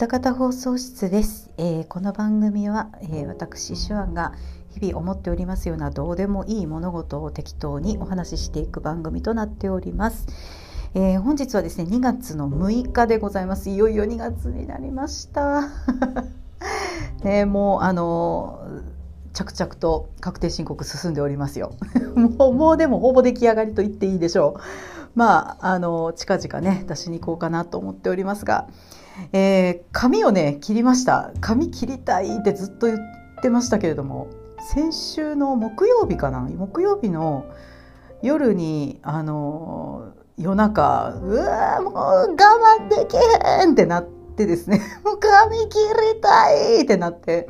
北方放送室です、えー、この番組は、えー、私手腕が日々思っておりますようなどうでもいい物事を適当にお話ししていく番組となっております、えー、本日はですね2月の6日でございます。いよいよ2月になりました。ねもうあの着々と確定申告進んでおりますよ。もうもうでもほぼ出来上がりと言っていいでしょう。まああの近々ね出しに行こうかなと思っておりますが。えー、髪をね切りました。髪切りたいってずっと言ってましたけれども先週の木曜日かな？木曜日の夜にあの夜中うわもう我慢できへんってなってですね。もう髪切りたいってなって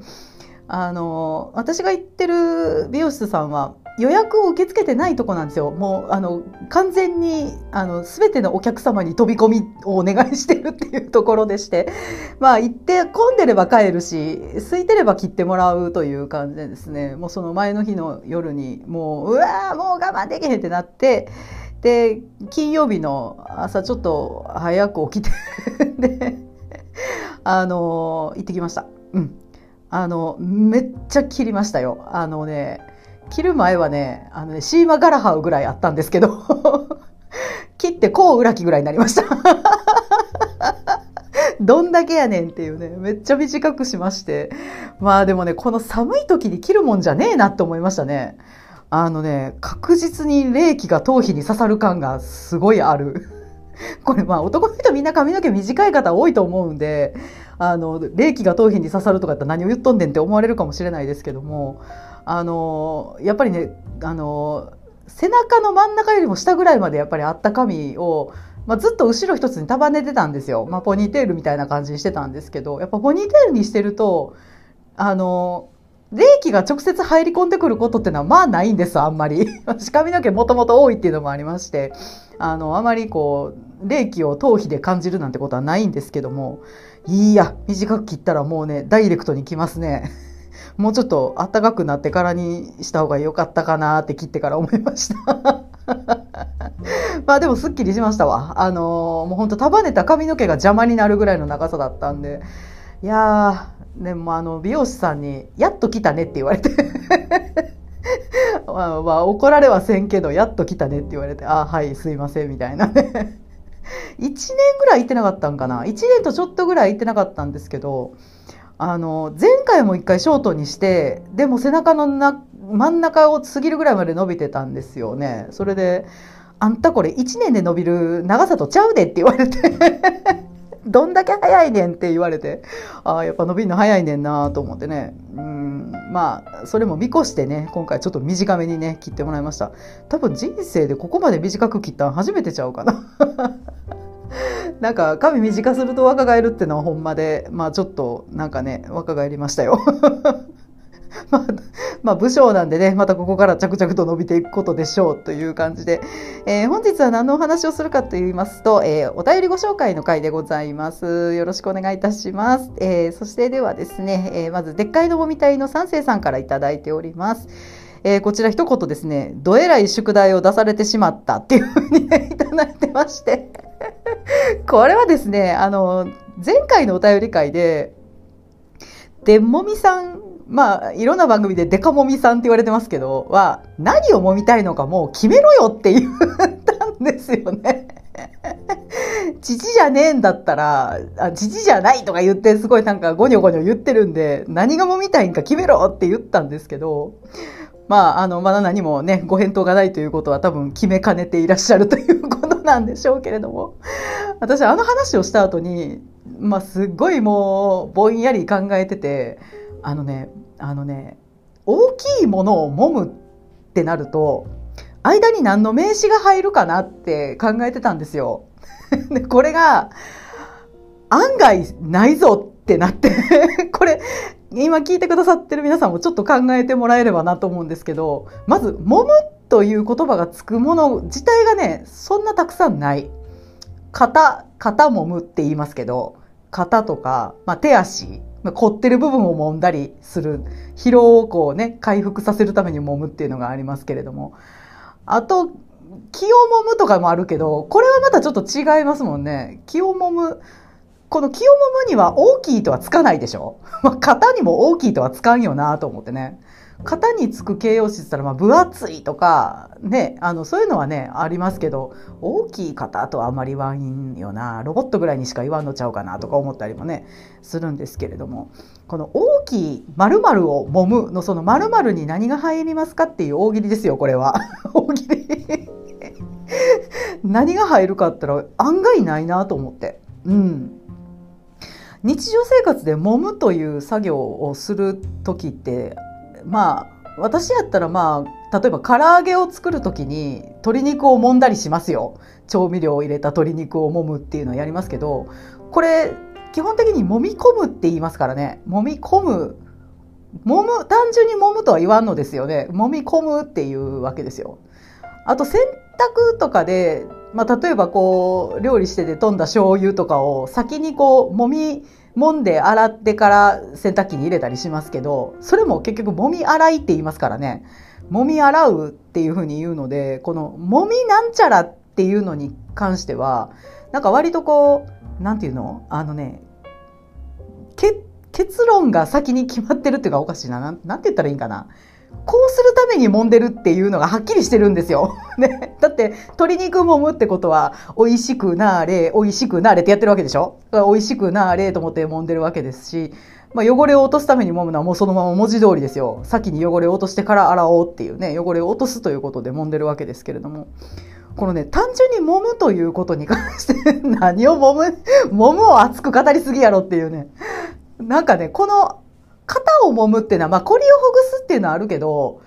あの私が行ってる美容室さんは予約を受け付けてないとこなんですよ。もうあの完全にあの全てのお客様に飛び込みをお願いしてるっていうところでして、まあ行って混んでれば帰るし、空いてれば切ってもらうという感じでですね、もうその前の日の夜にもううわーもう我慢できへんってなって。で金曜日の朝ちょっと早く起きて であの行ってきました。うんあのめっちゃ切りましたよ。あのね切る前はね、あのね、シーマガラハウぐらいあったんですけど、切ってこう裏木ぐらいになりました。どんだけやねんっていうね、めっちゃ短くしまして。まあでもね、この寒い時に切るもんじゃねえなって思いましたね。あのね、確実に冷気が頭皮に刺さる感がすごいある。これまあ男の人みんな髪の毛短い方多いと思うんで、あの、冷気が頭皮に刺さるとかって何を言っとんねんって思われるかもしれないですけども、あのやっぱりねあの背中の真ん中よりも下ぐらいまでやっぱりあった髪を、まあ、ずっと後ろ一つに束ねてたんですよ、まあ、ポニーテールみたいな感じにしてたんですけどやっぱポニーテールにしてるとあの冷気が直接入り込んでくることってのはまあないんですあんまり 私髪の毛もともと多いっていうのもありましてあのあまりこう冷気を頭皮で感じるなんてことはないんですけどもいいや短く切ったらもうねダイレクトにきますね。もうちょっと暖かくなってからにした方が良かったかなって切ってから思いました まあでもすっきりしましたわ。あのー、もうほんと束ねた髪の毛が邪魔になるぐらいの長さだったんで。いやー、でもあの、美容師さんに、やっと来たねって言われて まあ、まあ、怒られはせんけど、やっと来たねって言われて、あはい、すいません、みたいな ね1年ぐらい行ってなかったんかな。1年とちょっとぐらい行ってなかったんですけど、あの前回も一回ショートにしてでも背中のな真ん中を過ぎるぐらいまで伸びてたんですよね。それで「あんたこれ1年で伸びる長さとちゃうで」って言われて。どんだけ早いねんって言われて。ああやっぱ伸びるの早いねんなと思ってね。うんまあそれも見越してね今回ちょっと短めにね切ってもらいました。多分人生でここまで短く切ったの初めてちゃうかな。なんか髪短すると若返るってのはほんまでまあちょっとなんかね若返りましたよ まあ、まあ、武将なんでね、またここから着々と伸びていくことでしょうという感じで、えー、本日は何のお話をするかと言いますと、えー、お便りご紹介の回でございます。よろしくお願いいたします。えー、そしてではですね、えまず、でっかいのもみたいの三世さんからいいております。えー、こちら一言ですね、どえらい宿題を出されてしまったっていうふうにね、いただいてまして これはですね、あの、前回のお便り会で、でもみさん、まあ、いろんな番組でデカもみさんって言われてますけど、は、何をもみたいのかもう決めろよって言ったんですよね。父じゃねえんだったら、あ、父じゃないとか言って、すごいなんかゴニョゴニョ言ってるんで、何がもみたいんか決めろって言ったんですけど、まあ、あの、まだ何もね、ご返答がないということは多分決めかねていらっしゃるということなんでしょうけれども、私あの話をした後に、まあ、すっごいもう、ぼんやり考えてて、あのね、あのね、大きいものを揉むってなると、間に何の名詞が入るかなって考えてたんですよ。で、これが、案外ないぞってなって これ、今聞いてくださってる皆さんもちょっと考えてもらえればなと思うんですけど、まず、揉むという言葉がつくもの自体がね、そんなたくさんない。肩、肩揉むって言いますけど、肩とか、まあ、手足、まあ、凝ってる部分を揉んだりする。疲労をこうね、回復させるために揉むっていうのがありますけれども。あと、気を揉むとかもあるけど、これはまたちょっと違いますもんね。気を揉む。この清もむには大きいとはつかないでしょ？まあ、型にも大きいとはつかんよなと思ってね。型につく形容詞って言ったら、まあ、分厚いとか、ね、あの、そういうのはね、ありますけど、大きい型とはあんまり言わんよな、ロボットぐらいにしか言わんのちゃうかなとか思ったりもね、するんですけれども、この大きい〇〇を揉むの、その〇〇に何が入りますかっていう大喜利ですよ、これは。大喜利何が入るかって言ったら案外ないなと思って。うん。日常生活で揉むという作業をする時ってまあ私やったらまあ例えば唐揚げを作る時に鶏肉を揉んだりしますよ。調味料を入れた鶏肉を揉むっていうのをやりますけどこれ基本的に揉み込むって言いますからね。揉み込む揉む単純に揉むとは言わんのですよね。揉み込むっていうわけですよ。あと洗濯とかでまあ、例えばこう料理してて飛んだ醤油とかを先にこう揉み揉んで洗ってから洗濯機に入れたりしますけどそれも結局揉み洗いって言いますからね。揉み洗うっていうふうに言うのでこの揉みなんちゃらっていうのに関してはなんか割とこうなんていうの？あのね結論が先に決まってるっていうかおかしいな。なんて言ったらいいかな？こうするために揉んでるっていうのがはっきりしてるんですよ。ね。だって、鶏肉揉むってことは、美味しくなーれ、美味しくなーれってやってるわけでしょ？美味しくなーれと思って揉んでるわけですし、まあ、汚れを落とすために揉むのはもうそのまま文字通りですよ。先に汚れを落としてから洗おうっていうね、汚れを落とすということで揉んでるわけですけれども。このね、単純に揉むということに関して何を揉む、揉むを熱く語りすぎやろっていうね。なんかね、この肩を揉むっていうのは、まあ、コリをほぐすっていうのはあるけど、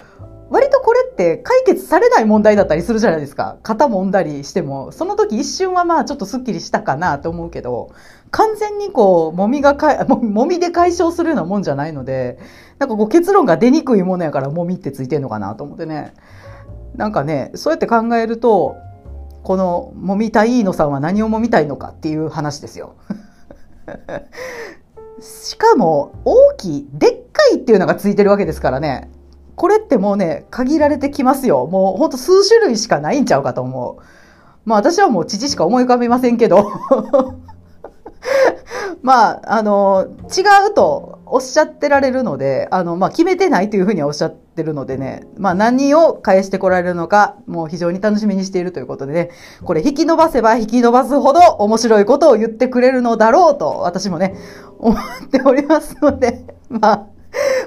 割とこれって解決されない問題だったりするじゃないですか。肩揉んだりしても、その時一瞬はまあちょっとスッキリしたかなと思うけど、完全にこう、揉みがかい、揉みで解消するようなもんじゃないので、なんかこう結論が出にくいものやから揉みってついてんのかなと思ってね。なんかね、そうやって考えると、この揉みたいのさんは何を揉みたいのかっていう話ですよ。しかも大きい、でっかいっていうのがついてるわけですからね。これってもうね、限られてきますよ。もうほんと数種類しかないんちゃうかと思う。まあ私はもう父しか思い浮かびませんけど。まあ、あの、違うとおっしゃってられるので、あの、まあ決めてないというふうにはおっしゃってるのでね、まあ何を返してこられるのか、もう非常に楽しみにしているということでね、これ引き伸ばせば引き伸ばすほど面白いことを言ってくれるのだろうと、私もね、思っておりますので、まあ、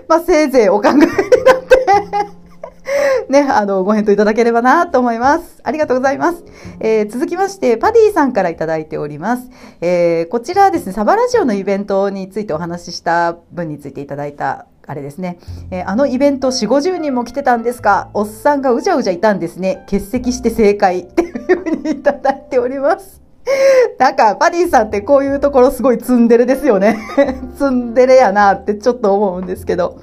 まあ、せいぜいお考えになって ね、あの、ご返答いただければなと思います。ありがとうございます。えー、続きまして、パディさんからいただいております。えー、こちらですね、サバラジオのイベントについてお話しした分についていただいたあれですね。えー、あのイベント4、50人も来てたんですかおっさんがうじゃうじゃいたんですね。欠席して正解っていうふうにいただいております。なんか、パディさんってこういうところすごいツンデレですよね。ツンデレやなってちょっと思うんですけど。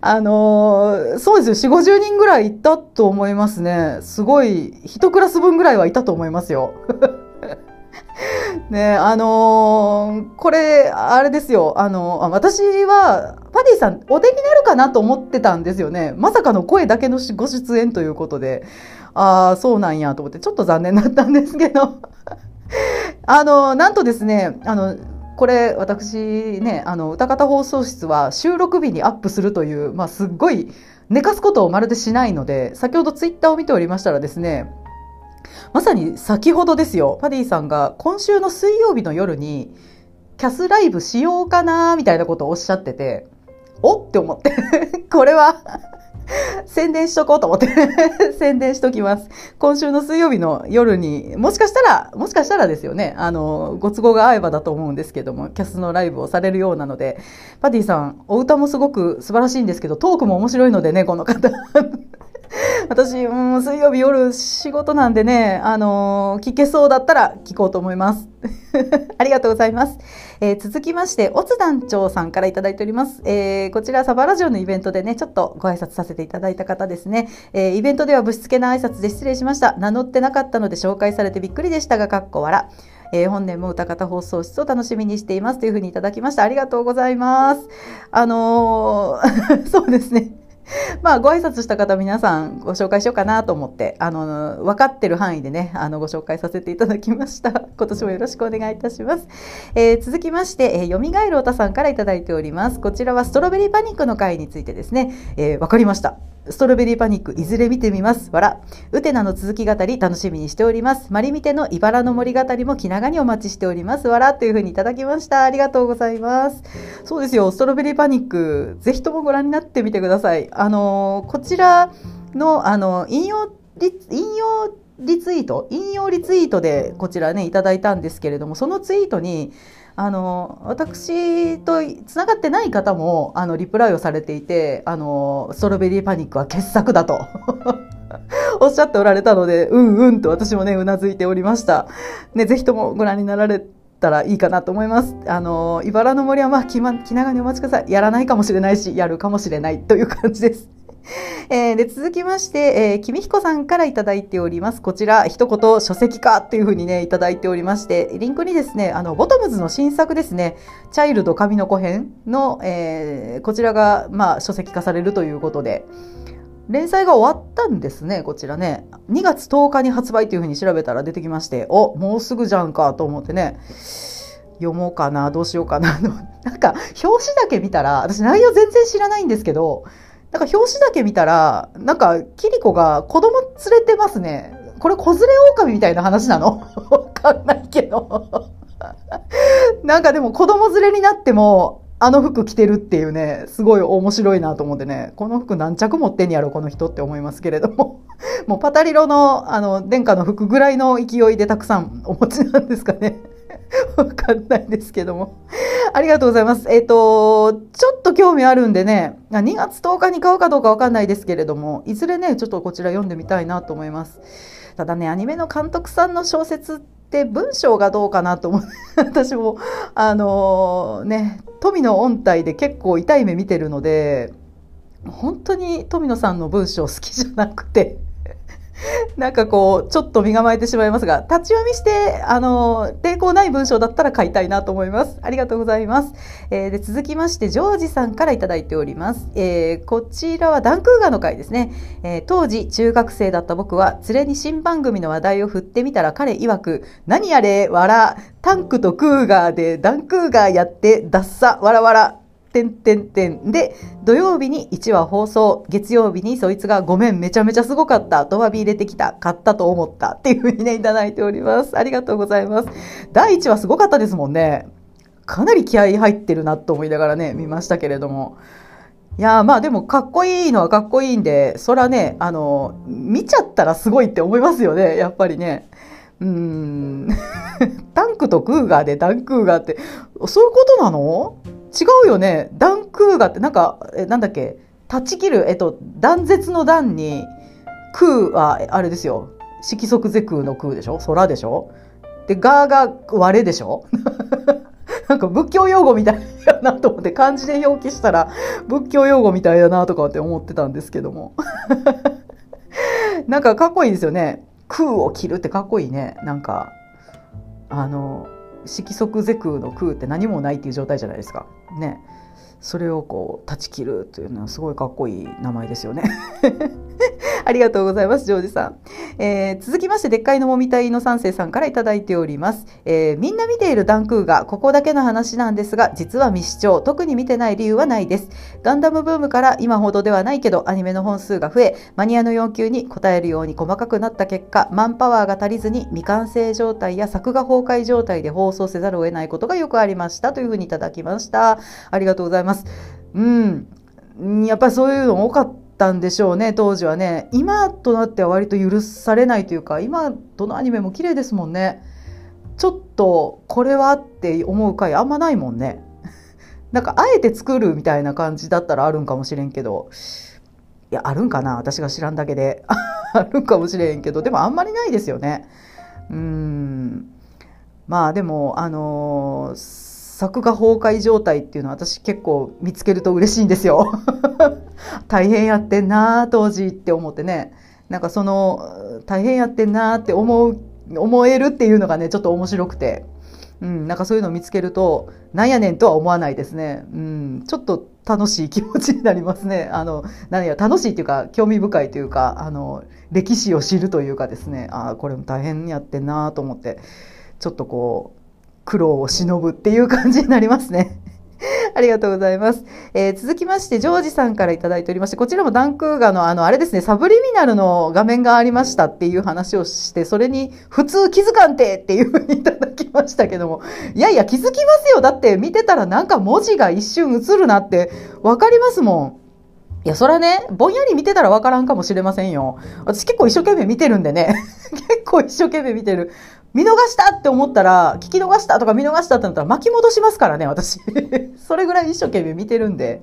あのー、そうですよ。4、50人ぐらいいたと思いますね。すごい、一クラス分ぐらいはいたと思いますよ。ねあのー、これ、あれですよ。あのー、私は、パディさん、お出になるかなと思ってたんですよね。まさかの声だけのご出演ということで。ああ、そうなんやと思って、ちょっと残念だったんですけど。あの、なんとですね、あの、これ私ね、あの、歌方放送室は収録日にアップするという、まあ、すっごい寝かすことをまるでしないので、先ほどツイッターを見ておりましたらですね、まさに先ほどですよ、パディさんが今週の水曜日の夜に、キャスライブしようかなみたいなことをおっしゃってて、おって思って、これは宣伝しとこうと思って 宣伝しときます。今週の水曜日の夜に、もしかしたら、もしかしたらですよね、あの、ご都合が合えばだと思うんですけども、キャスのライブをされるようなので、パティさん、お歌もすごく素晴らしいんですけど、トークも面白いのでね、この方。私、うん、水曜日夜仕事なんでね、あのー、聞けそうだったら聞こうと思います。ありがとうございます。えー、続きまして、オツ団長さんからいただいております。えー、こちらサバラジオのイベントでね、ちょっとご挨拶させていただいた方ですね。えイベントではぶしつけな挨拶で失礼しました。名乗ってなかったので紹介されてびっくりでしたが、かっこ笑。えー、本年も歌方放送室を楽しみにしていますというふうにいただきました。ありがとうございます。あの、そうですね。まあ、ご挨拶した方皆さんご紹介しようかなと思って、あの、分かってる範囲でね、あの、ご紹介させていただきました。今年もよろしくお願いいたします。えー、続きまして、えー、よみがえるおたさんからいただいております。こちらはストロベリーパニックの回についてですね、えー、分かりました。ストロベリーパニック、いずれ見てみます。わら。ウテナの続き語り、楽しみにしております。マリミテの茨の森語りも気長にお待ちしております。わら。というふうにいただきました。ありがとうございます。そうですよ、ストロベリーパニック、ぜひともご覧になってみてください。あのこちらの、あの、引用、引用リツイート、引用リツイートでこちらね、いただいたんですけれども、そのツイートに、あの私とつながってない方もあのリプライをされていてあのストロベリーパニックは傑作だと おっしゃっておられたのでうんうんと私もねうなずいておりました。ね、ぜひともご覧になられたらいいかなと思います。あの茨の森はまあ気,、ま、気長にお待ちください。やらないかもしれないしやるかもしれないという感じです。えー、で続きまして、えー、君彦さんからいただいております。こちら、一言書籍化っていうふうにね、いただいておりまして、リンクにですね、あの、ボトムズの新作ですね、チャイルド神の子編の、えー、こちらが、まあ、書籍化されるということで、連載が終わったんですね、こちらね。2月10日に発売というふうに調べたら出てきまして、お、もうすぐじゃんかと思ってね、読もうかな、どうしようかな。なんか、表紙だけ見たら、私内容全然知らないんですけど、なんか表紙だけ見たら、なんか、キリコが子供連れてますね。これ、子連れ狼みたいな話なの？わかんないけど。なんかでも子供連れになっても、あの服着てるっていうね、すごい面白いなと思ってね、この服何着持ってんやろ、この人って思いますけれども。もうパタリロの、あの、殿下の服ぐらいの勢いでたくさんお持ちなんですかね。わかんないですけども。ありがとうございます。えっ、ー、と、ちょっと興味あるんでね、2月10日に買うかどうかわかんないですけれども、いずれね、ちょっとこちら読んでみたいなと思います。ただね、アニメの監督さんの小説って文章がどうかなと思う。私も、あのー、ね、富の音体で結構痛い目見てるので、本当に富野さんの文章好きじゃなくて なんかこう、ちょっと身構えてしまいますが、立ち読みして、あの、抵抗ない文章だったら書いたいなと思います。ありがとうございます。えー、で続きまして、ジョージさんからいただいております。えー、こちらはダンクーガの回ですね。えー、当時、中学生だった僕は、連れに新番組の話題を振ってみたら彼曰く、何やれ、わら、タンクとクーガーでダンクーガーやって、ダッサ、わらわら、てんてんてん。で、土曜日に1話放送、月曜日にそいつがごめん、めちゃめちゃすごかった、とわび入れてきた、買ったと思った。っていうふうにね、いただいております。ありがとうございます。第1話す。ごかったです。もんね。かなり気合入ってるなと思いながらね、見ましたけれども。いやまあでもかっこいいのはかっこいいんで、そらね、あの、見ちゃったらす。ごいって思います。よね、やっぱりね。うん。タンクとクーガーでダンクーガーって、そういうことなの違うよね。ダンクーガってなんか、え、なんだっけ、断ち切る、えっと、断絶の断に、空は、あれですよ。色即是空の空でしょ？空でしょ？で、ガーが割れでしょ？なんか仏教用語みたいやなと思って漢字で表記したら仏教用語みたいだなとかって思ってたんですけども。なんかかっこいいですよね。空を切るってかっこいいね。なんか、あの、色即是空の空って何もないっていう状態じゃないですか。ね。それをこう断ち切るというのはすごいかっこいい名前ですよね。ありがとうございます、ジョージさん。えー、続きまして、でっかいのもみたいの三世さんからいただいております。えー、みんな見ているダンクーが、ここだけの話なんですが、実は未視聴、特に見てない理由はないです。ガンダムブームから今ほどではないけど、アニメの本数が増え、マニアの要求に応えるように細かくなった結果、マンパワーが足りずに未完成状態や作画崩壊状態で放送せざるを得ないことがよくありましたというふうにいただきました。ありがとうございます。うん。やっぱりそういうの多かった。んでしょうね当時はね。今となっては割と許されないというか今どのアニメも綺麗ですもんね。ちょっとこれはって思う回あんまないもんね。なんかあえて作るみたいな感じだったらあるんかもしれんけど。いやあるんかな？私が知らんだけで。あるんかもしれんけど。でもあんまりないですよね。うん。まあでもあのー作画崩壊状態っていうのは私結構見つけると嬉しいんですよ。大変やってんな当時って思ってね。なんかその大変やってんなって思う、思えるっていうのがね、ちょっと面白くて。うん、なんかそういうのを見つけると、なんやねんとは思わないですね。うん、ちょっと楽しい気持ちになりますね。あの、何や、楽しいっていうか、興味深いというか、あの、歴史を知るというかですね、ああ、これも大変やってんなと思って、ちょっとこう、苦労を忍ぶっていう感じになりますね。ありがとうございます。えー、続きまして、ジョージさんからいただいておりまして、こちらもダンクーガの、あの、あれですね、サブリミナルの画面がありましたっていう話をして、それに、普通気づかんてっていうふうにいただきましたけども、いやいや、気づきますよ。だって見てたらなんか文字が一瞬映るなってわかりますもん。いや、そらね、ぼんやり見てたらわからんかもしれませんよ。私結構一生懸命見てるんでね。結構一生懸命見てる。見逃したって思ったら、聞き逃したとか見逃したってなったら巻き戻しますからね、私。それぐらい一生懸命見てるんで、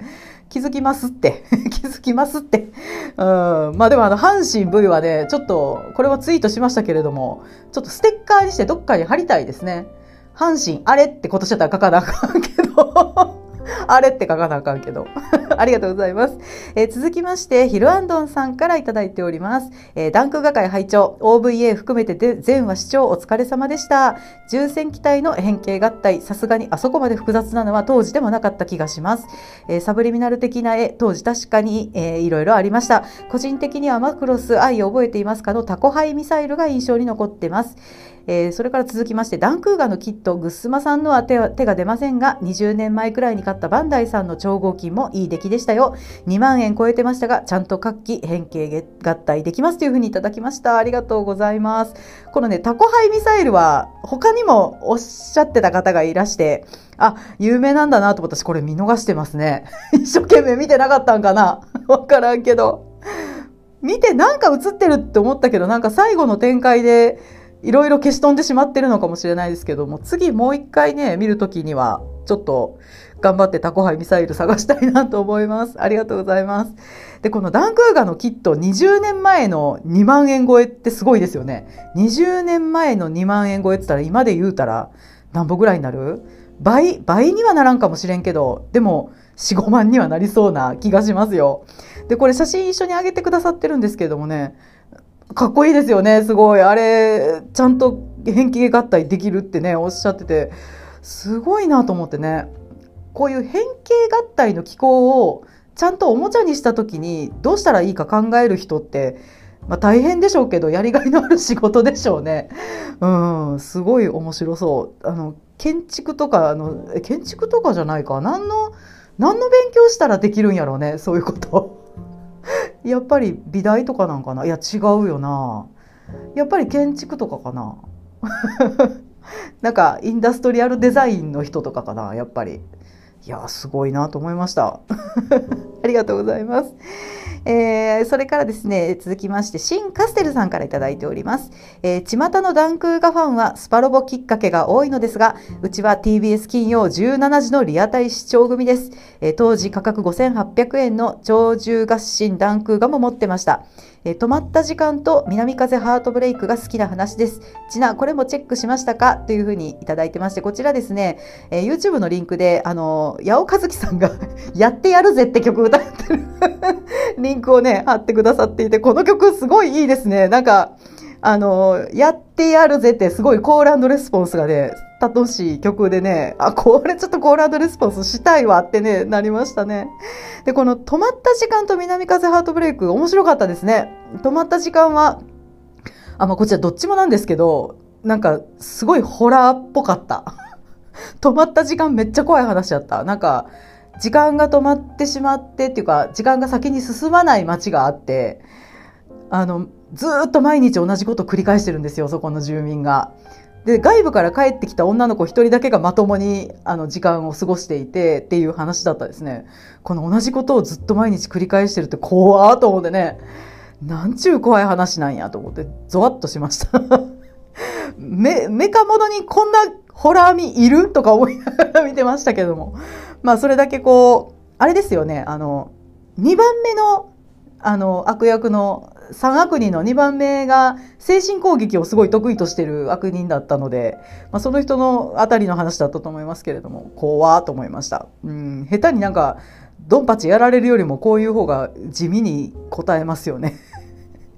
気づきますって。気づきますって。うん。まあでもあの、阪神 V はね、ちょっと、これはツイートしましたけれども、ちょっとステッカーにしてどっかに貼りたいですね。阪神、あれって今年だったら書かなあかんけど。あれって書かなあかんけど。ありがとうございます。えー、続きまして、ヒルアンドンさんからいただいております。えー、ダンク画会拝聴 OVA 含めて全話視聴お疲れ様でした。重戦機体の変形合体、さすがにあそこまで複雑なのは当時でもなかった気がします。えー、サブリミナル的な絵、当時確かに、えー、いろいろありました。個人的にはマクロス愛を覚えていますかのタコハイミサイルが印象に残ってます。えー、それから続きまして、ダンクーガのキット、グッスマさんのは手が出ませんが、20年前くらいに買ったバンダイさんの超合金もいい出来でしたよ。2万円超えてましたが、ちゃんと活気、変形合体できますというふうにいただきました。ありがとうございます。このね、タコハイミサイルは、他にもおっしゃってた方がいらして、あ、有名なんだなと思ったし、これ見逃してますね。一生懸命見てなかったんかな わからんけど。見てなんか映ってるって思ったけど、なんか最後の展開で、いろいろ消し飛んでしまってるのかもしれないですけども、次もう一回ね、見るときには、ちょっと頑張ってタコハイミサイル探したいなと思います。ありがとうございます。で、このダンクーガのキット20年前の2万円超えってすごいですよね。20年前の2万円超えって言ったら今で言うたら何歩ぐらいになる？倍、倍にはならんかもしれんけど、でも4、5万にはなりそうな気がしますよ。で、これ写真一緒に上げてくださってるんですけどもね、かっこいいですよね、すごい。あれ、ちゃんと変形合体できるってね、おっしゃってて、すごいなと思ってね。こういう変形合体の機構をちゃんとおもちゃにした時にどうしたらいいか考える人って、まあ、大変でしょうけど、やりがいのある仕事でしょうね。うん、すごい面白そう。あの、建築とか、あの、建築とかじゃないか。何の、何の勉強したらできるんやろうね、そういうこと。やっぱり美大とかなんかな？いや違うよな。やっぱり建築とかかな？なんかインダストリアルデザインの人とかかな？やっぱり。いやすごいなと思いました。ありがとうございます。えー、それからですね、続きまして、シン・カステルさんから頂いております。えー、巷のダンクーガファンはスパロボきっかけが多いのですが、うちは TBS 金曜17時のリアタイ視聴組です。えー、当時価格5800円の超重合心ダンクーガも持ってました。えー、止まった時間と南風ハートブレイクが好きな話です。ちな、これもチェックしましたか？というふうにいただいてまして、こちらですね、えー、YouTube のリンクで、あの、八尾和樹さんが やってやるぜって曲歌ってる リンクをね、貼ってくださっていて、この曲すごいいいですね。なんか、あの、やってやるぜってすごいコールレスポンスがね、楽しい曲でね、あ、これちょっとコールレスポンスしたいわってね、なりましたね。で、この止まった時間と南風ハートブレイク面白かったですね。止まった時間は、あ、まあこちらどっちもなんですけど、なんかすごいホラーっぽかった。止まった時間めっちゃ怖い話だった。なんか、時間が止まってしまってっていうか、時間が先に進まない街があって、あの、ずっと毎日同じこと繰り返してるんですよ、そこの住民が。で、外部から帰ってきた女の子一人だけがまともに、あの、時間を過ごしていてっていう話だったですね。この同じことをずっと毎日繰り返してるって怖ーと思ってね、なんちゅう怖い話なんやと思って、ゾワッとしました。め、メカモノにこんなホラー味いるとか思いながら見てましたけども。まあ、それだけこう、あれですよね、あの、2番目の、あの、悪役の3悪人の2番目が精神攻撃をすごい得意としてる悪人だったので、まあ、その人のあたりの話だったと思いますけれども、怖と思いました。うん、下手になんか、ドンパチやられるよりもこういう方が地味に答えますよね。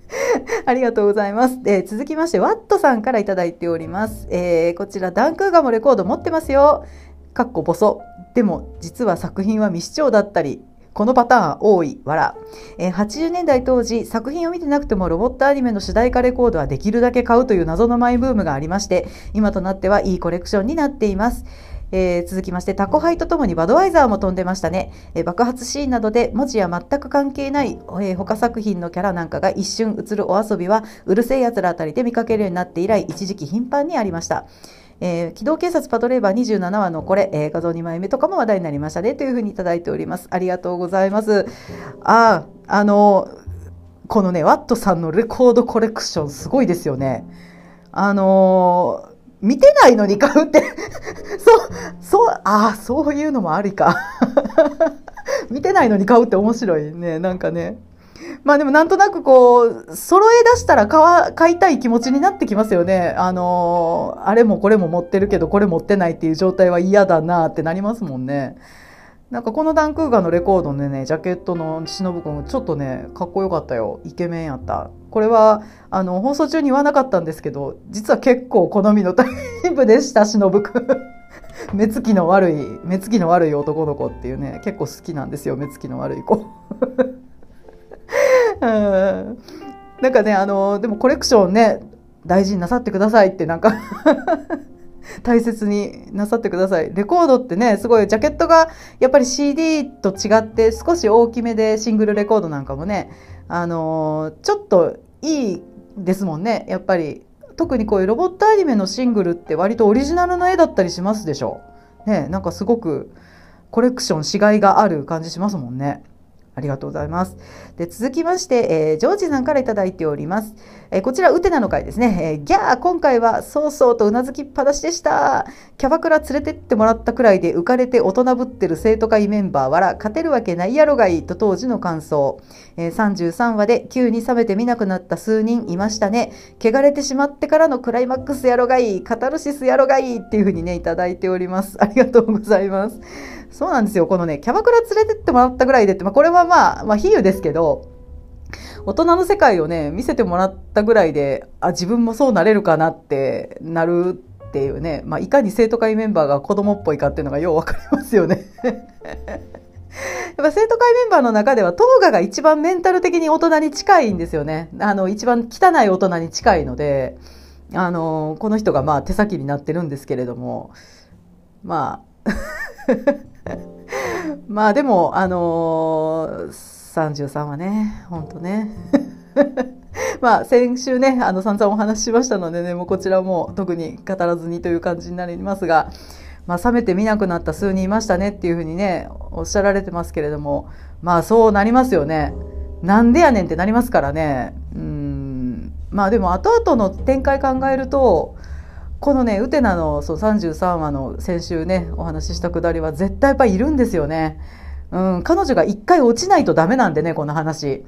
ありがとうございます。え、続きまして、ワットさんからいただいております。えー、こちら、ダンクーガもレコード持ってますよ。かっこボソ。でも、実は作品は未視聴だったり、このパターン多い、わら。え、80年代当時、作品を見てなくてもロボットアニメの主題歌レコードはできるだけ買うという謎のマイブームがありまして、今となってはいいコレクションになっています。えー、続きましてタコハイとともにバドワイザーも飛んでましたね、えー、爆発シーンなどで文字や全く関係ない、えー、他作品のキャラなんかが一瞬映るお遊びはうるせえやつらあたりで見かけるようになって以来一時期頻繁にありました。えー、機動警察パトレーバー27話のこれ、えー、画像2枚目とかも話題になりましたねというふうにいただいております。ありがとうございます。ああ、の、このね、ワットさんのレコードコレクションすごいですよね。あのー見てないのに買うって そう、そう、ああ、そういうのもありか 見てないのに買うって面白いね、なんかね。まあでもなんとなくこう、揃え出したら買買いたい気持ちになってきますよね。あのー、あれもこれも持ってるけど、これ持ってないっていう状態は嫌だなってなりますもんね。なんかこのダンクーガーのレコードのね、ジャケットの忍くん、ちょっとね、かっこよかったよ。イケメンやった。これは、あの、放送中に言わなかったんですけど、実は結構好みのタイプでした、忍くん。目つきの悪い、目つきの悪い男の子っていうね、結構好きなんですよ、目つきの悪い子。うん、なんかね、あの、でもコレクションね、大事になさってくださいってなんか 大切になさってください。レコードってね、すごいジャケットがやっぱり CD と違って少し大きめでシングルレコードなんかもね、あの、ちょっといいですもんね。やっぱり特にこういうロボットアニメのシングルって割とオリジナルの絵だったりしますでしょ。ね、なんかすごくコレクションしがいがある感じしますもんね。ありがとうございます。で続きまして、えー、ジョージさんから頂いております。えー、こちら、ウテナの回ですね。えー、ギャー今回はそうそうとうなずきっぱなしでした。キャバクラ連れてってもらったくらいで浮かれて大人ぶってる生徒会メンバーわら、勝てるわけないやろがいいと当時の感想。えー、33話で急に冷めて見なくなった数人いましたね。汚れてしまってからのクライマックスやろがいい、カタルシスやろがいっていうふうにね、いただいております。ありがとうございます。そうなんですよ。このね、キャバクラ連れてってもらったぐらいでって、まあ、これはまあ、まあ、比喩ですけど、大人の世界をね、見せてもらったぐらいで、あ、自分もそうなれるかなってなるっていうね、まあ、いかに生徒会メンバーが子供っぽいかっていうのがようわかりますよね。やっぱ生徒会メンバーの中では、トーガが一番メンタル的に大人に近いんですよね。あの、一番汚い大人に近いので、あの、この人がまあ手先になってるんですけれども、まあ、まあでも、あのー、33はね、ほんとね。まあ先週ね、あの散々お話ししましたのでね、もうこちらも特に語らずにという感じになりますが、まあ冷めて見なくなった数人いましたねっていうふうにね、おっしゃられてますけれども、まあそうなりますよね。なんでやねんってなりますからね。うん。まあでも後々の展開考えると、このねウテナのそう33話の先週ねお話ししたくだりは絶対やっぱいるんですよね。うん、彼女が一回落ちないとダメなんでねこの話。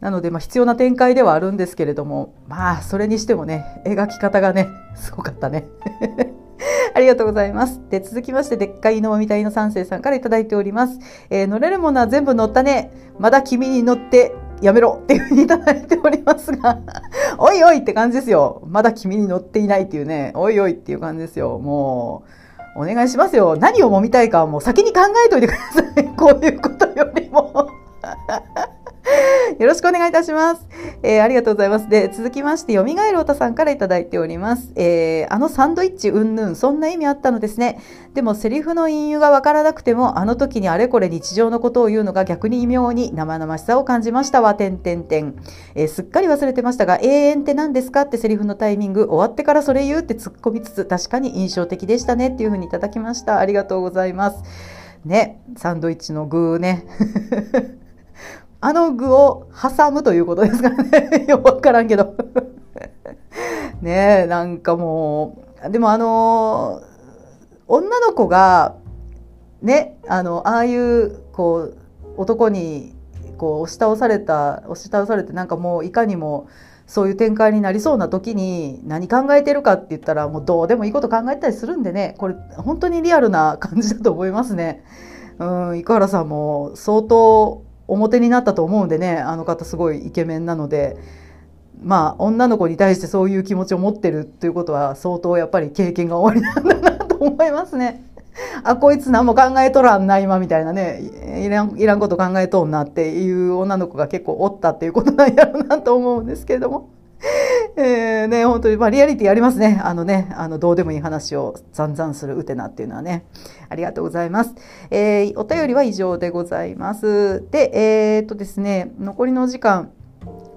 なので、まあ、必要な展開ではあるんですけれどもまあそれにしてもね描き方がねすごかったね。ありがとうございます。で、続きまして、でっかいのみたいの三世さんから頂いております。えー、乗れるものは全部乗ったね。まだ君に乗ってやめろっていうふうにいただいておりますが おいおいって感じですよ。まだ君に乗っていないっていうね、おいおいっていう感じですよ。もう、お願いしますよ。何を揉みたいかはもう先に考えといてください。こういうことよりも よろしくお願いいたします。えー、ありがとうございます。で、続きまして、よみがえるおたさんからいただいております。えー、あのサンドイッチうんぬん、そんな意味あったのですね。でも、セリフの隠喩がわからなくても、あの時にあれこれ日常のことを言うのが逆に異名に生々しさを感じましたわ、てんてんてん。えー、すっかり忘れてましたが、永遠って何ですかってセリフのタイミング、終わってからそれ言うって突っ込みつつ、確かに印象的でしたねっていうふうにいただきました。ありがとうございます。ね、サンドイッチの具ね。あの具を挟むということですからね。よくわからんけど。ねえ、なんかもう、でもあの、女の子が、ね、あの、ああいう、こう、男に、こう、押し倒された、押し倒されて、なんかもう、いかにも、そういう展開になりそうな時に何考えてるかって言ったらもうどうでもいいこと考えたりするんでねこれ本当にリアルな感じだと思いますね。うん、井原さんも相当表になったと思うんでねあの方すごいイケメンなのでまあ女の子に対してそういう気持ちを持ってるということは相当やっぱり経験が終わりなんだなと思いますね。あ、こいつ何も考えとらんな、今みたいなね、いらん、いらんこと考えとんなっていう女の子が結構おったっていうことなんやろうなと思うんですけれども。えー、ね、本当に、まあ、リアリティありますね。あのね、あの、どうでもいい話を散々するウテナっていうのはね。ありがとうございます。えー、お便りは以上でございます。で、えー、っとですね、残りの時間、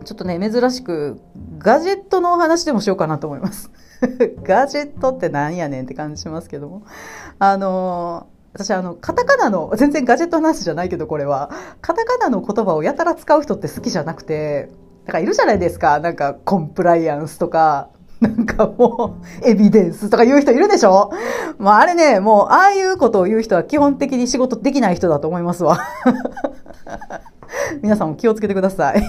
ちょっとね、珍しく、ガジェットのお話でもしようかなと思います。ガジェットってなんやねんって感じしますけども。あの私あの、カタカナの、全然ガジェットの話じゃないけどこれは、カタカナの言葉をやたら使う人って好きじゃなくて、なんかいるじゃないですか。なんかコンプライアンスとか、なんかもう、エビデンスとか言う人いるでしょもうあれね、もう、ああいうことを言う人は基本的に仕事できない人だと思いますわ。皆さんも気をつけてください。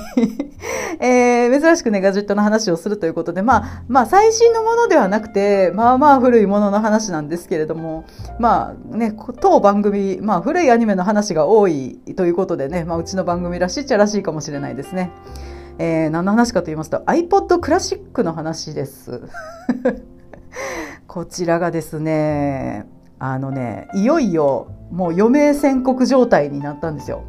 えー、珍しくね、ガジェットの話をするということで、まあ、まあ、最新のものではなくて、まあまあ古いものの話なんですけれども、まあね、当番組、まあ古いアニメの話が多いということでね、まあうちの番組らしいっちゃらしいかもしれないですね。えー、何の話かと言いますと iPod クラシックの話です。こちらがですね、あのね、いよいよもう余命宣告状態になったんですよ。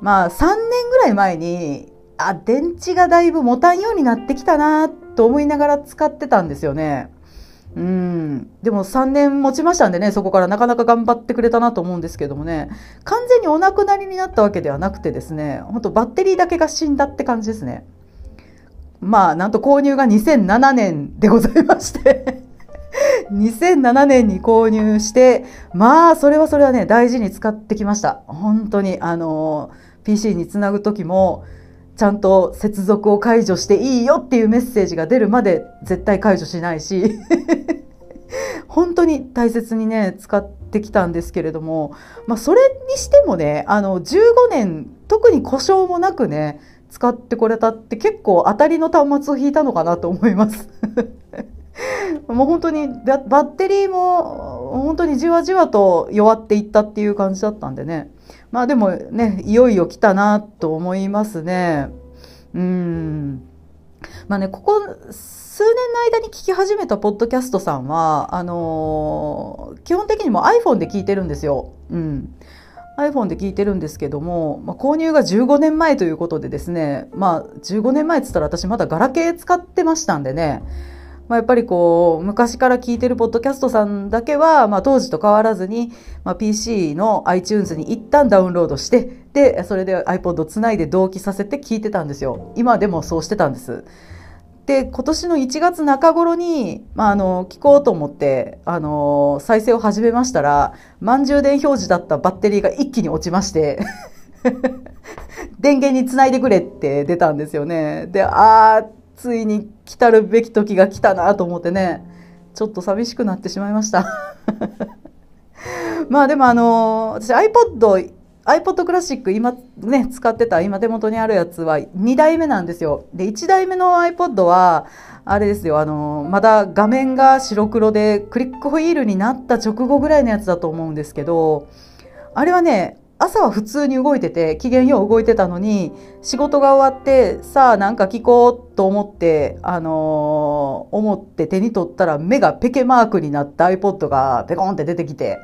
まあ3年ぐらい前に、あ、電池がだいぶ持たんようになってきたなと思いながら使ってたんですよね。うん。でも3年持ちましたんでね、そこからなかなか頑張ってくれたなと思うんですけどもね、完全にお亡くなりになったわけではなくてですね、本当バッテリーだけが死んだって感じですね。まあ、なんと購入が2007年でございまして 2007年に購入して、まあ、それはそれはね、大事に使ってきました。本当に、あの、PC につなぐ時も、ちゃんと接続を解除していいよっていうメッセージが出るまで絶対解除しないし。本当に大切にね使ってきたんですけれども、まあ、それにしてもねあの15年特に故障もなくね使ってこれたって結構当たりの端末を引いたのかなと思います。もう本当にバッテリーも本当にじわじわと弱っていったっていう感じだったんでね。まあでもね、いよいよ来たなと思いますね。うん。まあね、ここ数年の間に聞き始めたポッドキャストさんは、あのー、基本的にも iPhone で聞いてるんですよ。うん。iPhone で聞いてるんですけども、まあ、購入が15年前ということでですね、まあ15年前っつったら私まだガラケー使ってましたんでね、まあ、やっぱりこう、昔から聞いてるポッドキャストさんだけは、まあ、当時と変わらずに、まあ、PC の iTunes に一旦ダウンロードして、で、それで iPod をつないで同期させて聞いてたんですよ。今でもそうしてたんです。で、今年の1月中頃に、まあ、あの、聞こうと思って、あの、再生を始めましたら、満充電表示だったバッテリーが一気に落ちまして 電源につないでくれって出たんですよね。で、あー、ついに来たるべき時が来たなと思ってね、ちょっと寂しくなってしまいました。まあでもあの、私 iPod、iPod クラシック今ね、使ってた今手元にあるやつは2代目なんですよ。で、1代目の iPod は、あれですよ、あの、まだ画面が白黒でクリックホイールになった直後ぐらいのやつだと思うんですけど、あれはね、朝は普通に動いてて機嫌よう動いてたのに仕事が終わってさあなんか聞こうと思ってあのー、思って手に取ったら目がペケマークになった iPod がペコンって出てきて。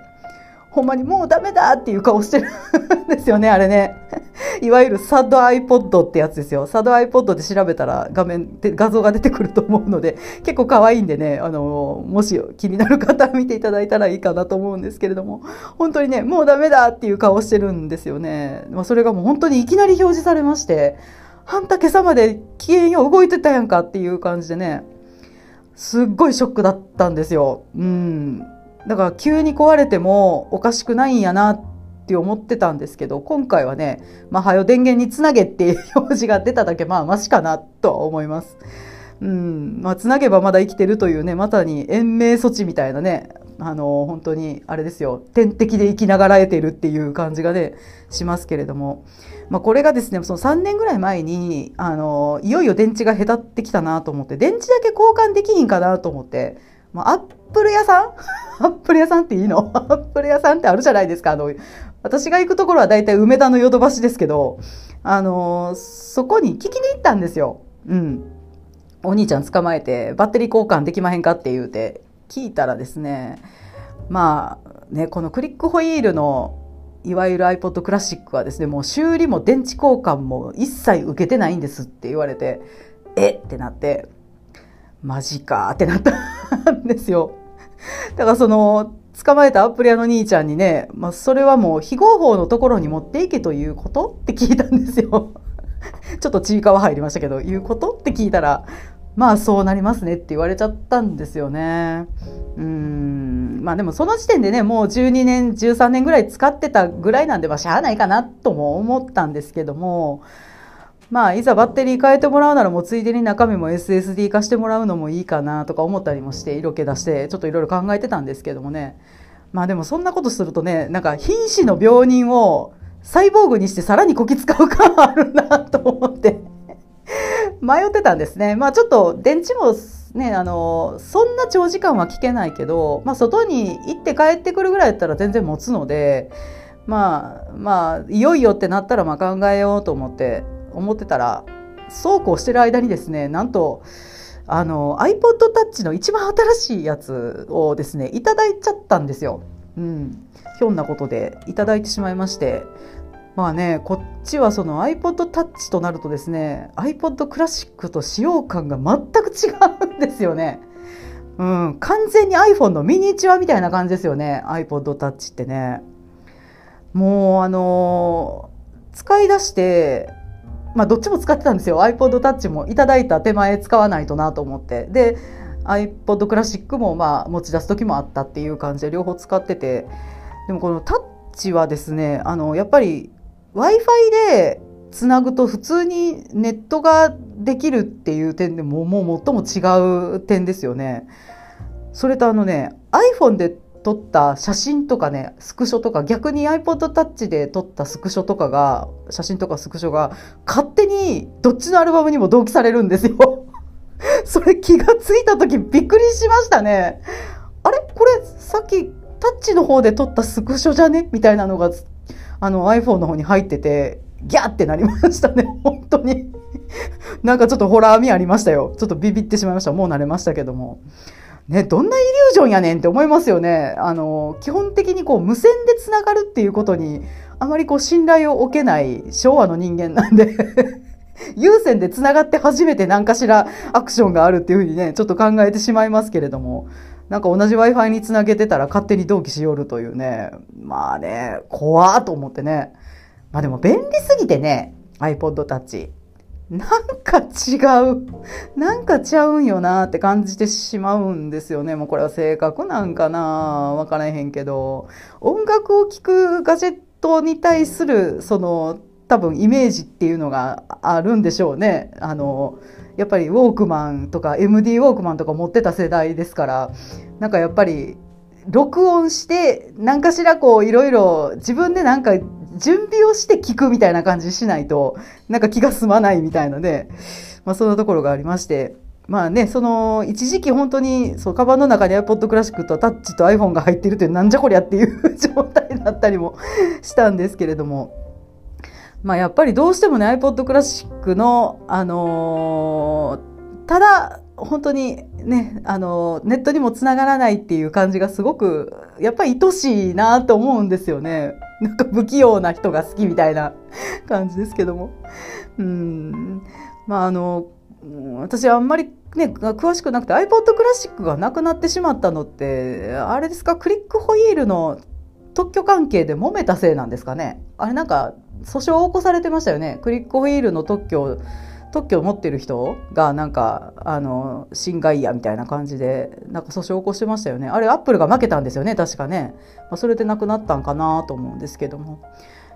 ほんまにもうダメだっていう顔してるんですよね、あれね。いわゆるサッド iPod ってやつですよ。サッド iPod で調べたら画面で画像が出てくると思うので、結構可愛いんでね、あの、もし気になる方見ていただいたらいいかなと思うんですけれども、本当にね、もうダメだっていう顔してるんですよね。まあ、それがもう本当にいきなり表示されまして、あんた今朝まで機嫌よ動いてたやんかっていう感じでね、すっごいショックだったんですよ。うん。だから急に壊れてもおかしくないんやなって思ってたんですけど、今回はね、まあ、はよ電源につなげっていう表示が出ただけ、まあ、マシかなとは思います。うん、まあ、つなげばまだ生きてるというね、またに延命措置みたいなね、あの、本当に、あれですよ、天敵で生きながらえてるっていう感じがね、しますけれども、まあ、これがですね、その3年ぐらい前に、あの、いよいよ電池がへたってきたなと思って、電池だけ交換できひんかなと思って、まあ、アップル屋さん？アップル屋さんっていいの？アップル屋さんってあるじゃないですか。あの、私が行くところは大体梅田のヨドバシですけど、あの、そこに聞きに行ったんですよ。うん。お兄ちゃん捕まえて、バッテリー交換できまへんかって言うて、聞いたらですね、まあ、ね、このクリックホイールの、いわゆる iPod クラシックはですね、もう修理も電池交換も一切受けてないんですって言われて、え？ってなって、マジかってなったんですよ。だからその、捕まえたアップル屋の兄ちゃんにね、まあ、それはもう非合法のところに持っていけということ？って聞いたんですよ。ちょっとちいかわ入りましたけど、いうこと？って聞いたら、まあそうなりますねって言われちゃったんですよね。うん。まあでもその時点でね、もう12年、13年ぐらい使ってたぐらいなんで、まあしゃあないかなとも思ったんですけども、まあいざバッテリー変えてもらうならもうついでに中身も SSD 化してもらうのもいいかなとか思ったりもして色気出してちょっといろいろ考えてたんですけどもね。まあでもそんなことするとね、なんか瀕死の病人をサイボーグにしてさらにこき使う感あるなと思って迷ってたんですね。まあちょっと電池もね、あの、そんな長時間は聞けないけど、まあ外に行って帰ってくるぐらいだったら全然持つので、まあまあいよいよってなったらまあ考えようと思って思ってたらそうこうしてる間にですねなんとあの iPod Touch の一番新しいやつをですねいただいちゃったんですよ。うん、ひょんなことでいただいてしまいましてまあねこっちはその iPod Touch となるとですね iPod クラシックと使用感が全く違うんですよね。うん、完全に iPhone のミニチュアみたいな感じですよね iPod Touch ってね。もうあのー使い出してまあどっちも使ってたんですよ。iPod Touch もいただいた手前使わないとなと思って。で iPod クラシックもまあ持ち出す時もあったっていう感じで両方使ってて。でもこのタッチはですねあのやっぱり w i f i でつなぐと普通にネットができるっていう点でももう最も違う点ですよね。それとあのね iPhone で撮った写真とかねスクショとか逆に iPod Touch で撮ったスクショとかが写真とかスクショが勝手にどっちのアルバムにも同期されるんですよ。それ気がついた時びっくりしましたね。あれ？これさっきタッチの方で撮ったスクショじゃね？みたいなのがあの iPhone の方に入っててギャーってなりましたね 本当に。なんかちょっとホラー味ありましたよ。ちょっとビビってしまいました。もう慣れましたけども。ね、どんなイリュージョンやねんって思いますよね。あの、基本的にこう無線でつながるっていうことに、あまりこう信頼を置けない昭和の人間なんで 有線でつながって初めて何かしらアクションがあるっていうふうにね、ちょっと考えてしまいますけれども、なんか同じ Wi-Fi につなげてたら勝手に同期しよるというね、まあね、怖ーと思ってね。まあでも便利すぎてね、iPod Touch。なんか違う。なんかちゃうんよなって感じてしまうんですよね。もうこれは性格なんかなわからへんけど。音楽を聴くガジェットに対する、その、多分イメージっていうのがあるんでしょうね。あの、やっぱりウォークマンとか MD ウォークマンとか持ってた世代ですから、なんかやっぱり録音して何かしらこういろいろ自分でなんか準備をして聞くみたいな感じしないとなんか気が済まないみたいので、まあ、そんなところがありましてまあねその一時期本当にそうカバンの中に iPod クラシックとタッチと iPhone が入ってるというなんじゃこりゃっていう状態だったりもしたんですけれども。まあやっぱりどうしてもね iPod クラシックのあのーただ本当にね、あの、ネットにもつながらないっていう感じがすごく、やっぱり愛しいなと思うんですよね。なんか不器用な人が好きみたいな 感じですけども。うん。まああの、私はあんまりね、詳しくなくて iPod クラシックがなくなってしまったのって、あれですか、クリックホイールの特許関係で揉めたせいなんですかね。あれなんか、訴訟を起こされてましたよね。クリックホイールの特許特許を持ってる人がなんかあの侵害やみたいな感じでなんか訴訟を起こしてましたよね。あれアップルが負けたんですよね。確かね、まあ、それでなくなったんかなと思うんですけども。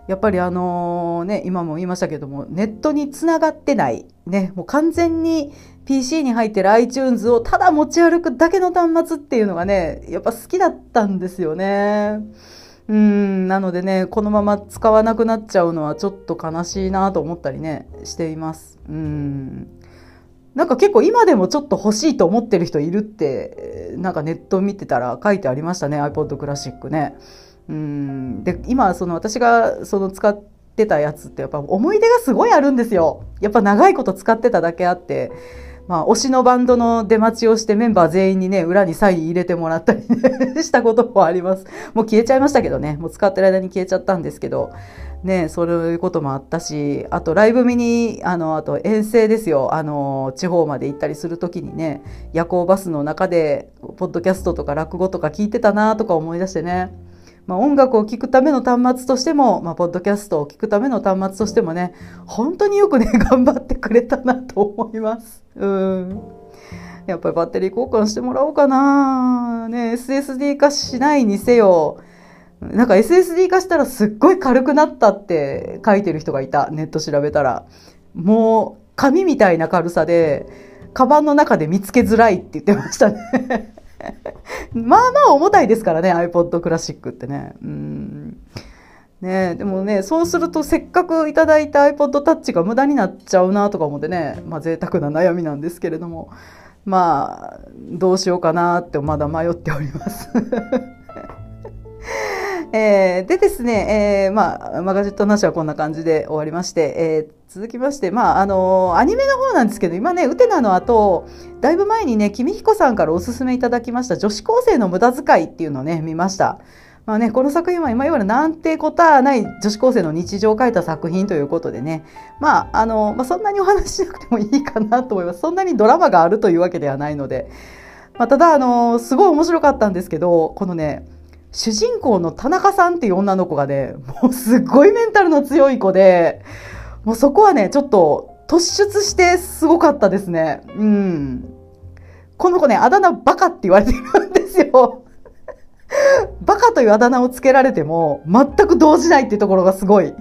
やっぱりあのね今も言いましたけどもネットにつながってない。ね。もう完全に PC に入ってる iTunes をただ持ち歩くだけの端末っていうのがねやっぱ好きだったんですよね。うんなのでねこのまま使わなくなっちゃうのはちょっと悲しいなと思ったりねしていますうんなんか結構今でもちょっと欲しいと思ってる人いるってなんかネット見てたら書いてありましたね iPod クラシックねうんで今その私がその使ってたやつってやっぱ思い出がすごいあるんですよ。やっぱ長いこと使ってただけあって。まあ、推しのバンドの出待ちをしてメンバー全員にね、裏にサイン入れてもらったりねしたこともあります。もう消えちゃいましたけどね。もう使ってる間に消えちゃったんですけど。ね、そういうこともあったし、あとライブ見に、あの、あと遠征ですよ。あの、地方まで行ったりするときにね、夜行バスの中で、ポッドキャストとか落語とか聞いてたなとか思い出してね。まあ、音楽を聴くための端末としても、まあ、ポッドキャストを聴くための端末としてもね、本当によくね、頑張ってくれたなと思います。うん。やっぱりバッテリー交換してもらおうかな。ね、SSD 化しないにせよ。なんか SSD 化したらすっごい軽くなったって書いてる人がいた。ネット調べたら。もう、紙みたいな軽さで、カバンの中で見つけづらいって言ってましたねまあまあ重たいですからね iPod クラシックってね。うんねでもねそうするとせっかくいただいた iPod タッチが無駄になっちゃうなとか思ってねまあ贅沢な悩みなんですけれどもまあどうしようかなってまだ迷っております えー、でですね、えー、まあ、マガジットなしはこんな感じで終わりまして、えー、続きまして、まあ、あのアニメの方なんですけど、今ね、ウテナの後、だいぶ前にね、君彦さんからおすすめいただきました女子高生の無駄遣いっていうのをね、見ました。まあね、この作品は今いわゆるなんてことはない女子高生の日常を書いた作品ということでね、まあ、あの、まあ、そんなにお話ししなくてもいいかなと思います。そんなにドラマがあるというわけではないので。まあ、ただ、あの、すごい面白かったんですけど、このね、主人公の田中さんっていう女の子がね、もうすっごいメンタルの強い子で、もうそこはね、ちょっと突出してすごかったですね。うん。この子ね、あだ名バカって言われてるんですよ。バカというあだ名をつけられても、全く動じないっていうところがすごい。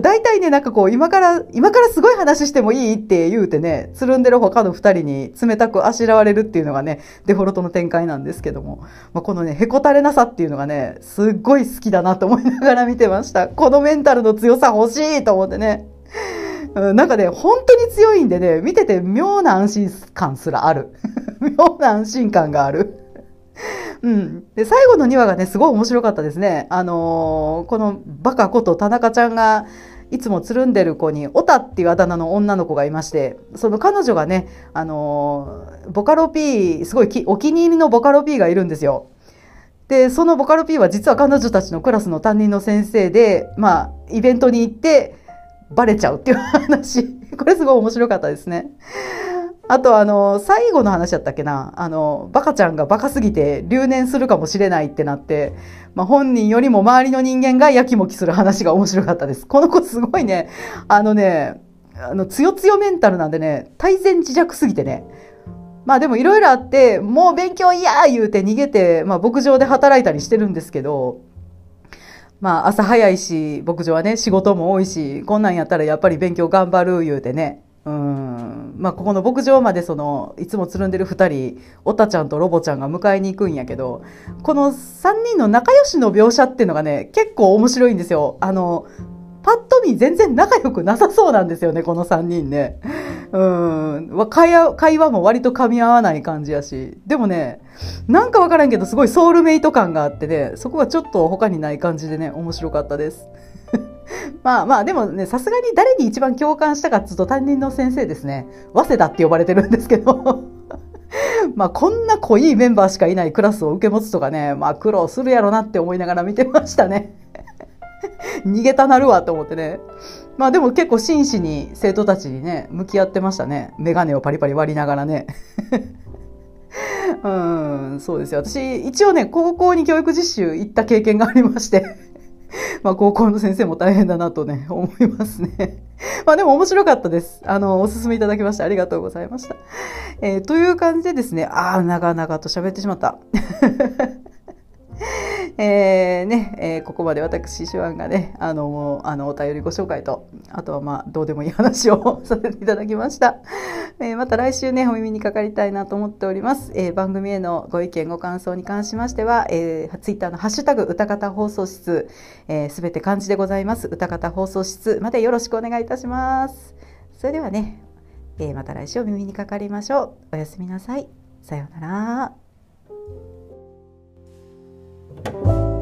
大体ね、なんかこう、今から、今からすごい話してもいいって言うてね、つるんでる他の二人に冷たくあしらわれるっていうのがね、デフォルトの展開なんですけども、まあ、このね、へこたれなさっていうのがね、すっごい好きだなと思いながら見てました。このメンタルの強さ欲しいと思ってね。なんかね、本当に強いんでね、見てて妙な安心感すらある。妙な安心感がある。うん。で、最後の2話がね、すごい面白かったですね。あのー、このバカこと田中ちゃんが、いつもつるんでる子に、オタっていうあだ名の女の子がいまして、その彼女がね、あのー、ボカロ P、すごいお気に入りのボカロ P がいるんですよ。で、そのボカロ P は実は彼女たちのクラスの担任の先生で、まあ、イベントに行って、バレちゃうっていう話。これすごい面白かったですね。あとあの、最後の話だったっけな。あの、バカちゃんがバカすぎて留年するかもしれないってなって、まあ、本人よりも周りの人間がやきもきする話が面白かったです。この子すごいね、あのね、あの、強強メンタルなんでね、大前自弱すぎてね。まあでもいろいろあって、もう勉強嫌言うて逃げて、まあ牧場で働いたりしてるんですけど、まあ朝早いし、牧場はね、仕事も多いし、こんなんやったらやっぱり勉強頑張る言うてね、まあ、ここの牧場までその、いつもつるんでる二人、おたちゃんとロボちゃんが迎えに行くんやけど、この三人の仲良しの描写っていうのがね、結構面白いんですよ。あの、パッと見全然仲良くなさそうなんですよね、この三人ね。うん。会話、も割と噛み合わない感じやし。でもね、なんかわからんけど、すごいソウルメイト感があってね、そこがちょっと他にない感じでね、面白かったです。まあまあ、でもね、さすがに誰に一番共感したかっつうと担任の先生ですね。早稲田って呼ばれてるんですけど。まあこんな濃いメンバーしかいないクラスを受け持つとかね、まあ苦労するやろなって思いながら見てましたね。逃げたなるわと思ってね。まあでも結構真摯に生徒たちにね、向き合ってましたね。メガネをパリパリ割りながらね。うん、そうですよ。私、一応ね、高校に教育実習行った経験がありまして まあ、高校の先生も大変だなとね、思いますね。まあ、でも面白かったです。あの、お勧めいただきましてありがとうございました。えー、という感じでですね、ああ、長々と喋ってしまった。えー、ね、えー、ここまで私、手腕がね、あのもう、あの、お便りご紹介と、あとはまあ、どうでもいい話をさせていただきました。えー、また来週ね、お耳にかかりたいなと思っております。えー、番組へのご意見、ご感想に関しましては、えー、ツイッターのハッシュタグ、歌方放送室、えー、べて漢字でございます。歌方放送室までよろしくお願いいたします。それではね、えー、また来週お耳にかかりましょう。おやすみなさい。さようなら。Bye.